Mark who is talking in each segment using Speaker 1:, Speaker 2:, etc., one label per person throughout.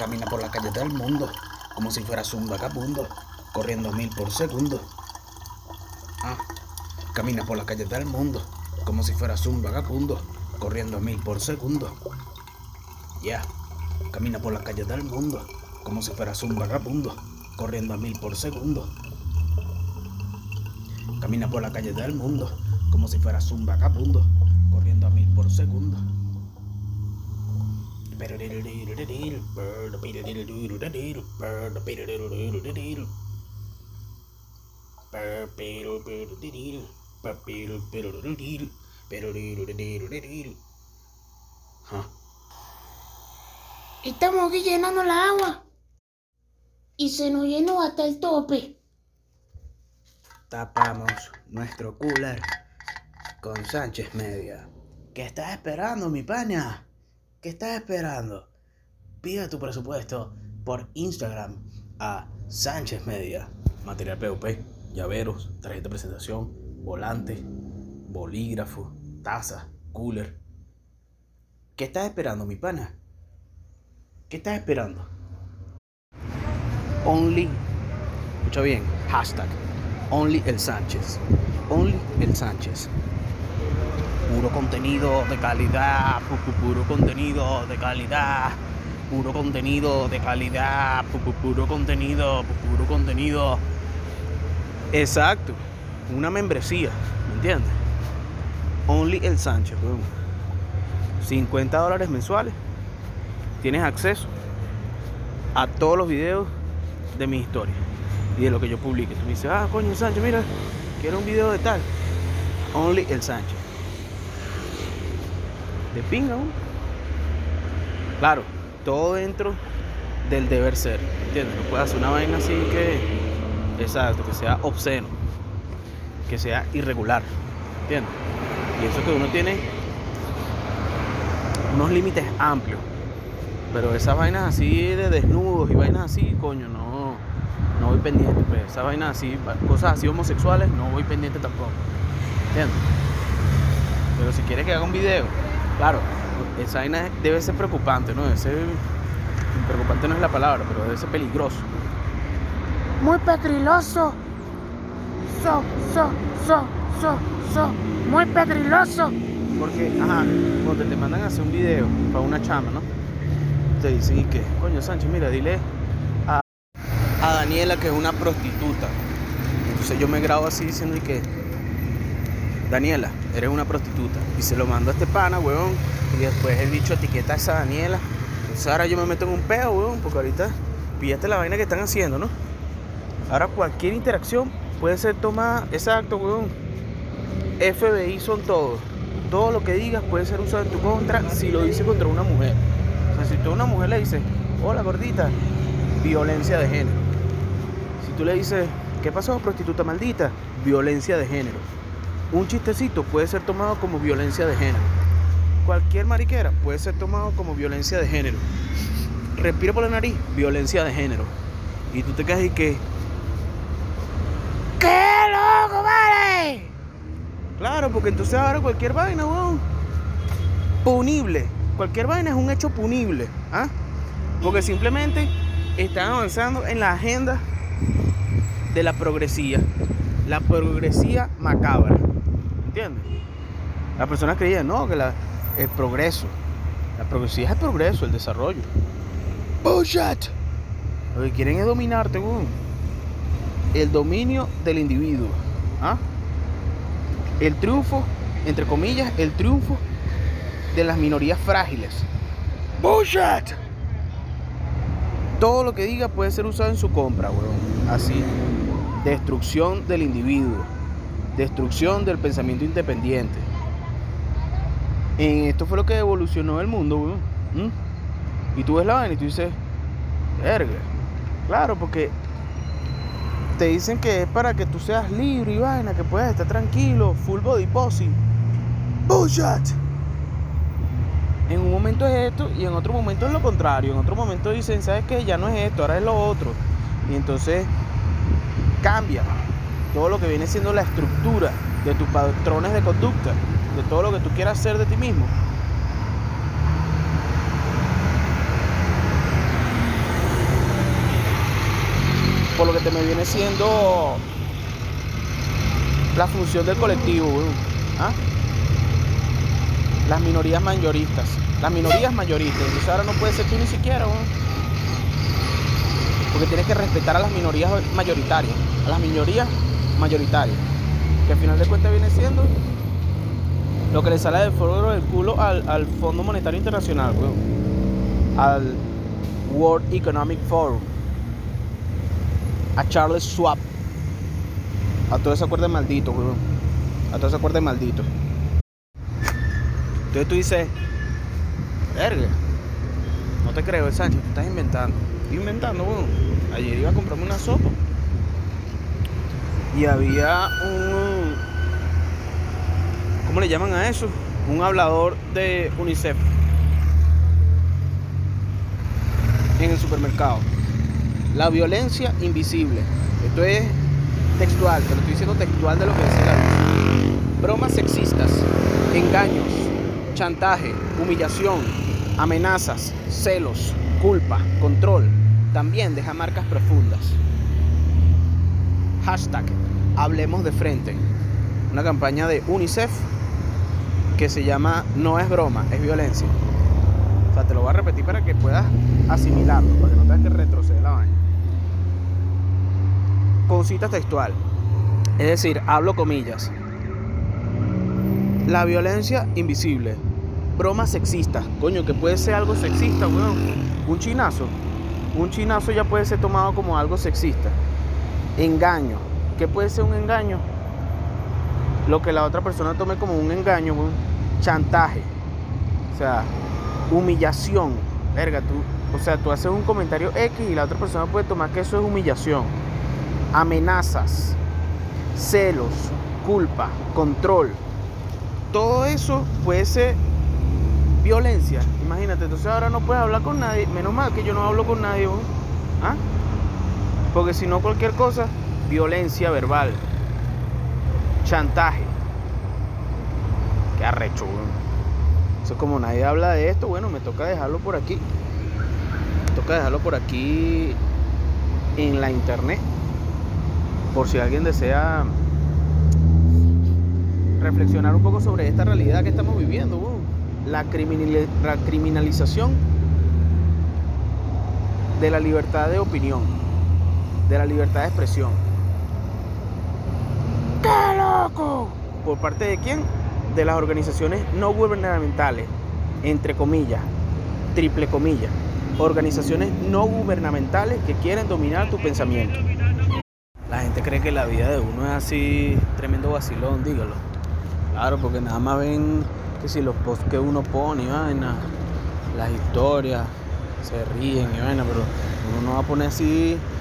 Speaker 1: Camina por la calle del mundo como si fueras un vagabundo, corriendo mil por segundo. Ah, camina por la calle del mundo como si fueras un vagabundo, corriendo mil por segundo. Ya, camina por la calle del mundo como si fueras un vagabundo, corriendo a mil por segundo. Camina por la calle del mundo como si fueras un vagabundo, corriendo a mil por segundo.
Speaker 2: Estamos aquí llenando la agua y se nos llenó hasta el tope.
Speaker 1: Tapamos nuestro cooler con Sánchez Media. ¿Qué estás esperando, mi pana? ¿Qué estás esperando? Pide tu presupuesto por Instagram a Sánchez Media. Material POP, llaveros, tarjeta de presentación, volante, bolígrafo, taza, cooler. ¿Qué estás esperando, mi pana? ¿Qué estás esperando? Only, escucha bien, hashtag, Only el Sánchez. Only el Sánchez. Puro contenido de calidad, pu- pu- puro contenido de calidad, puro contenido de calidad, pu- pu- puro contenido, pu- puro contenido. Exacto, una membresía, ¿me entiendes? Only el weón. 50 dólares mensuales. Tienes acceso a todos los videos de mi historia y de lo que yo publique. Me dices, ah, coño, Sánchez, mira, quiero un video de tal. Only el Sánchez. De pinga. Claro, todo dentro del deber ser. ¿Entiendes? No puedes hacer una vaina así que. Exacto, que sea obsceno. Que sea irregular. ¿Entiendes? Y eso que uno tiene unos límites amplios. Pero esas vainas así de desnudos y vainas así, coño, no, no voy pendiente. Pues. Esas vainas así, cosas así homosexuales, no voy pendiente tampoco. ¿Entiendes? Pero si quieres que haga un video, claro, esa vaina debe ser preocupante, ¿no? Debe ser, preocupante no es la palabra, pero debe ser peligroso.
Speaker 2: Muy pegriloso. So, so, so, so, so. Muy pegriloso.
Speaker 1: Porque, ajá, cuando te mandan a hacer un video para una chama, ¿no? Te dicen, ¿y qué? Coño, Sánchez, mira, dile a, a Daniela que es una prostituta. Entonces yo me grabo así diciendo, ¿y qué? Daniela, eres una prostituta. Y se lo mando a este pana, weón. Y después el bicho etiqueta a esa Daniela. Entonces ahora yo me meto en un peo, weón, porque ahorita píllate la vaina que están haciendo, ¿no? Ahora cualquier interacción puede ser tomada, exacto, weón. FBI son todos. Todo lo que digas puede ser usado en tu contra si lo dices contra una mujer. O sea, si tú a una mujer le dices, hola gordita, violencia de género. Si tú le dices, ¿qué pasó, prostituta maldita? Violencia de género. Un chistecito puede ser tomado como violencia de género. Cualquier mariquera puede ser tomado como violencia de género. Respira por la nariz, violencia de género. Y tú te quedas y que,
Speaker 2: ¡Qué loco, vale!
Speaker 1: Claro, porque entonces ahora cualquier vaina, weón. Punible. Cualquier vaina es un hecho punible. ¿ah? Porque simplemente están avanzando en la agenda de la progresía. La progresía macabra. ¿Entiendes? Las personas creían, no, que la- el progreso. La progresía es el progreso, el desarrollo. Bullshit. Lo que quieren es dominarte. El dominio del individuo. ¿ah? el triunfo, entre comillas, el triunfo de las minorías frágiles. Bullshit. Todo lo que diga puede ser usado en su compra. Así. Destrucción del individuo. Destrucción del pensamiento independiente. En esto fue lo que evolucionó el mundo, weón. ¿Mm? Y tú ves la vaina y tú dices, verga. Claro, porque te dicen que es para que tú seas libre y vaina, que puedas estar tranquilo, full body posing. Bullshit. En un momento es esto y en otro momento es lo contrario. En otro momento dicen, ¿sabes qué? Ya no es esto, ahora es lo otro. Y entonces cambia todo lo que viene siendo la estructura de tus patrones de conducta, de todo lo que tú quieras hacer de ti mismo. por lo que te me viene siendo la función del colectivo. ¿Ah? Las minorías mayoristas. Las minorías mayoristas. Entonces ahora no puede ser tú ni siquiera, weón. Porque tienes que respetar a las minorías mayoritarias. A las minorías mayoritarias. Que al final de cuentas viene siendo lo que le sale del foro del culo al, al Fondo Monetario Internacional, weón. Al World Economic Forum. A Charles Schwab. A todo ese acuerdo maldito, weón. A todo ese acuerdo maldito. Entonces tú dices, verga, no te creo, Sánchez, tú estás inventando. Estoy inventando, weón. Ayer iba a comprarme una sopa. Y había un. ¿Cómo le llaman a eso? Un hablador de UNICEF. En el supermercado. La violencia invisible. Esto es textual, te lo estoy diciendo textual de lo que dice la Bromas sexistas, engaños, chantaje, humillación, amenazas, celos, culpa, control, también deja marcas profundas. Hashtag Hablemos de frente. Una campaña de UNICEF que se llama No es broma, es violencia. O sea, te lo voy a repetir para que puedas asimilarlo, para que no tengas que retroceder la vaina. Con cita textual. Es decir, hablo comillas. La violencia invisible. Bromas sexistas. Coño, que puede ser algo sexista, weón. Un chinazo. Un chinazo ya puede ser tomado como algo sexista. Engaño. ¿Qué puede ser un engaño? Lo que la otra persona tome como un engaño, weón. Chantaje. O sea, humillación. Verga, tú. O sea, tú haces un comentario X y la otra persona puede tomar que eso es humillación. Amenazas. Celos. Culpa. Control. Todo eso puede ser violencia. Imagínate, entonces ahora no puedes hablar con nadie. Menos mal que yo no hablo con nadie. ¿Ah? Porque si no, cualquier cosa, violencia verbal, chantaje. Qué arrecho. Eso como nadie habla de esto, bueno, me toca dejarlo por aquí. Me toca dejarlo por aquí en la internet. Por si alguien desea reflexionar un poco sobre esta realidad que estamos viviendo, weón. La criminalización de la libertad de opinión, de la libertad de expresión. ¡Qué loco! ¿Por parte de quién? De las organizaciones no gubernamentales, entre comillas, triple comillas, organizaciones no gubernamentales que quieren dominar tu pensamiento. La gente cree que la vida de uno es así, tremendo vacilón, dígalo. Claro, porque nada más ven que si los posts que uno pone y vaina, las historias, se ríen y vaina, pero uno no va a poner así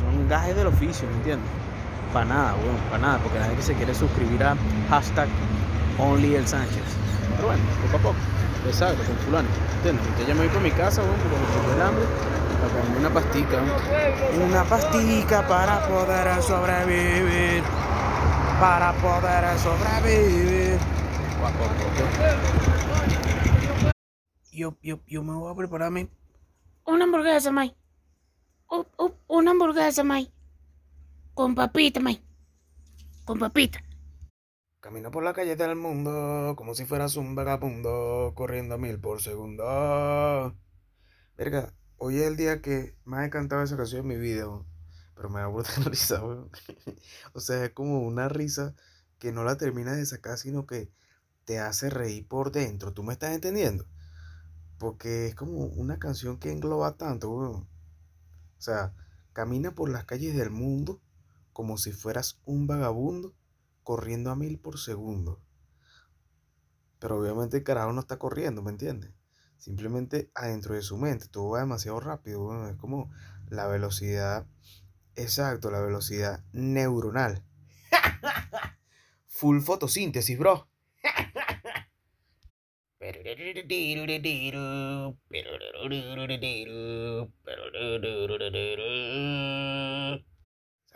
Speaker 1: Son gajes del oficio, ¿me entiendes? Para nada, weón, para nada, porque nadie que se quiere suscribir a hashtag Only el Sánchez. Pero bueno, poco a poco, usted sabe, con fulano, ¿entiendes? Ahorita ya me voy para mi casa, weón, porque me el hambre. Para una pastica, weón. Una pastica para poder sobrevivir. Para poder sobrevivir. Guapo, guapo. Yo, yo, yo me voy a prepararme
Speaker 2: Una hamburguesa, May. Una hamburguesa, May. Con papita, May. Con papita.
Speaker 1: Camino por la calle del mundo como si fueras un vagabundo corriendo a mil por segundo. Verga, hoy es el día que más he cantado esa canción en mi vida, pero me da de risa, weón. O sea, es como una risa que no la terminas de sacar, sino que te hace reír por dentro. ¿Tú me estás entendiendo? Porque es como una canción que engloba tanto, weón. O sea, camina por las calles del mundo como si fueras un vagabundo corriendo a mil por segundo. Pero obviamente el carajo no está corriendo, ¿me entiendes? Simplemente adentro de su mente todo va demasiado rápido. Es como la velocidad Exacto, la velocidad neuronal. Full fotosíntesis, bro.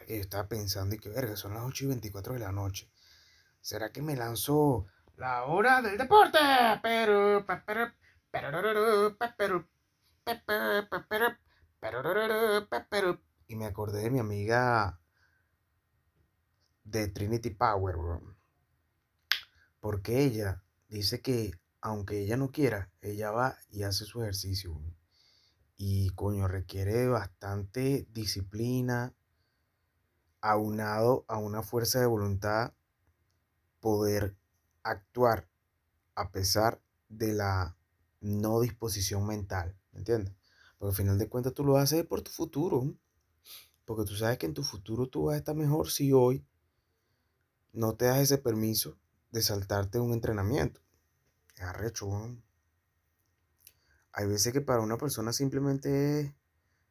Speaker 1: Yo estaba pensando y que verga, son las 8 y 24 de la noche. ¿Será que me lanzó la hora del deporte? Pero, pero, y me acordé de mi amiga de Trinity Power, bro. Porque ella dice que aunque ella no quiera, ella va y hace su ejercicio. Y coño, requiere bastante disciplina, aunado a una fuerza de voluntad, poder actuar a pesar de la no disposición mental, ¿me entiendes? Porque al final de cuentas tú lo haces por tu futuro. Porque tú sabes que en tu futuro tú vas a estar mejor si hoy no te das ese permiso de saltarte un entrenamiento. Es arrecho, weón. Hay veces que para una persona simplemente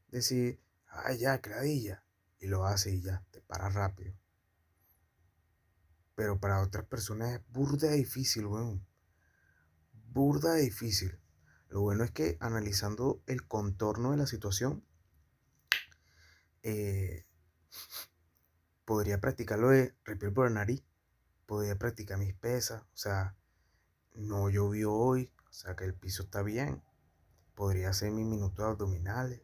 Speaker 1: es decir, ay, ya, cradilla. Y lo hace y ya, te para rápido. Pero para otras personas es burda difícil, weón. Burda difícil. Lo bueno es que analizando el contorno de la situación, eh, podría practicarlo de respirar por la nariz, podría practicar mis pesas, o sea, no llovió hoy, o sea que el piso está bien, podría hacer mis minutos abdominales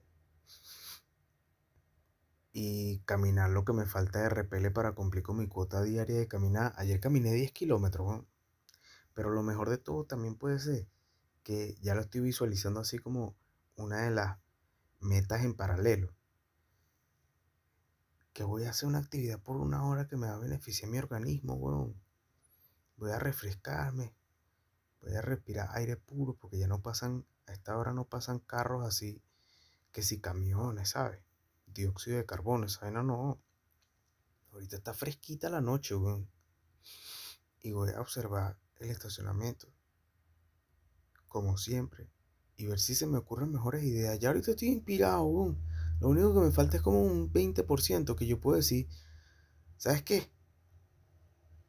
Speaker 1: y caminar lo que me falta de repele para cumplir con mi cuota diaria de caminar. Ayer caminé 10 kilómetros, pero lo mejor de todo también puede ser que ya lo estoy visualizando así como una de las metas en paralelo que voy a hacer una actividad por una hora que me va a beneficiar mi organismo, weón. Voy a refrescarme, a respirar aire puro, porque ya no pasan, a esta hora no pasan carros así, que si camiones, ¿sabes? Dióxido de carbono, esa vaina no. Ahorita está fresquita la noche, weón. Y voy a observar el estacionamiento, como siempre, y ver si se me ocurren mejores ideas. Ya ahorita estoy inspirado, weón. Lo único que me falta es como un 20% que yo puedo decir, ¿sabes qué?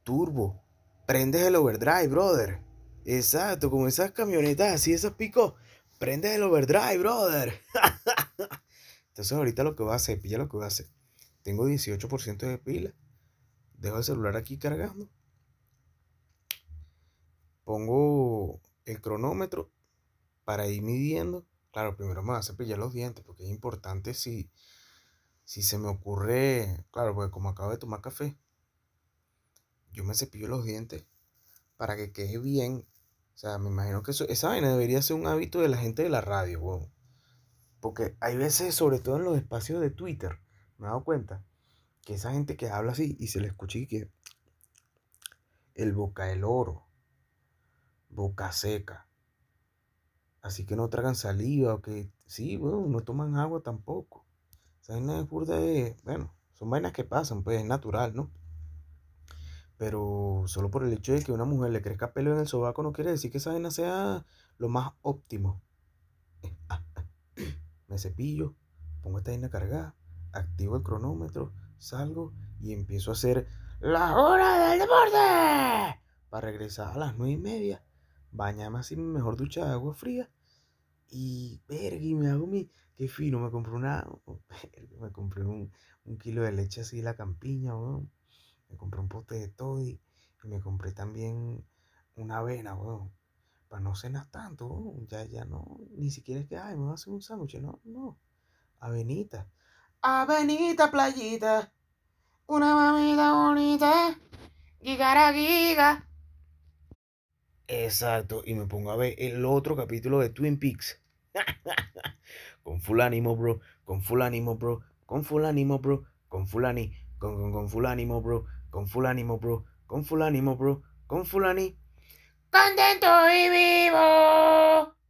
Speaker 1: Turbo, prendes el overdrive, brother. Exacto, como esas camionetas así, esas picos, prendes el overdrive, brother. Entonces ahorita lo que voy a hacer, pilla lo que voy a hacer. Tengo 18% de pila. Dejo el celular aquí cargando. Pongo el cronómetro para ir midiendo Claro, primero me voy a cepillar los dientes porque es importante si, si se me ocurre, claro, porque como acabo de tomar café, yo me cepillo los dientes para que quede bien. O sea, me imagino que eso, esa vaina debería ser un hábito de la gente de la radio, weón. Porque hay veces, sobre todo en los espacios de Twitter, me he dado cuenta que esa gente que habla así y se le escucha y que el boca del oro, boca seca, Así que no tragan saliva o que, sí, bueno, no toman agua tampoco. Esa vaina es burda de, bueno, son vainas que pasan, pues es natural, ¿no? Pero solo por el hecho de que una mujer le crezca pelo en el sobaco no quiere decir que esa vaina sea lo más óptimo. Me cepillo, pongo esta vaina cargada, activo el cronómetro, salgo y empiezo a hacer la hora del deporte para regresar a las nueve y media bañarme así mi mejor ducha de agua fría. Y, verga, y me hago mi, qué fino, me compré una, me compré un, un, kilo de leche así de la campiña. Me compré un pote de toddy y me compré también una avena, weón. Para no cenar tanto, weón. Ya, ya no, ni siquiera es que, ay, me voy a hacer un sándwich, no, no. Avenita. Avenita, playita. Una mamita bonita. Gigara, giga. Exacto, y me pongo a ver el otro capítulo de Twin Peaks. con full ánimo, bro, con full ánimo, bro, con full ánimo, bro, con full ánimo, con, con, con full ánimo, bro, con full ánimo, bro, con full ánimo, bro, con full ánimo. Contento y vivo.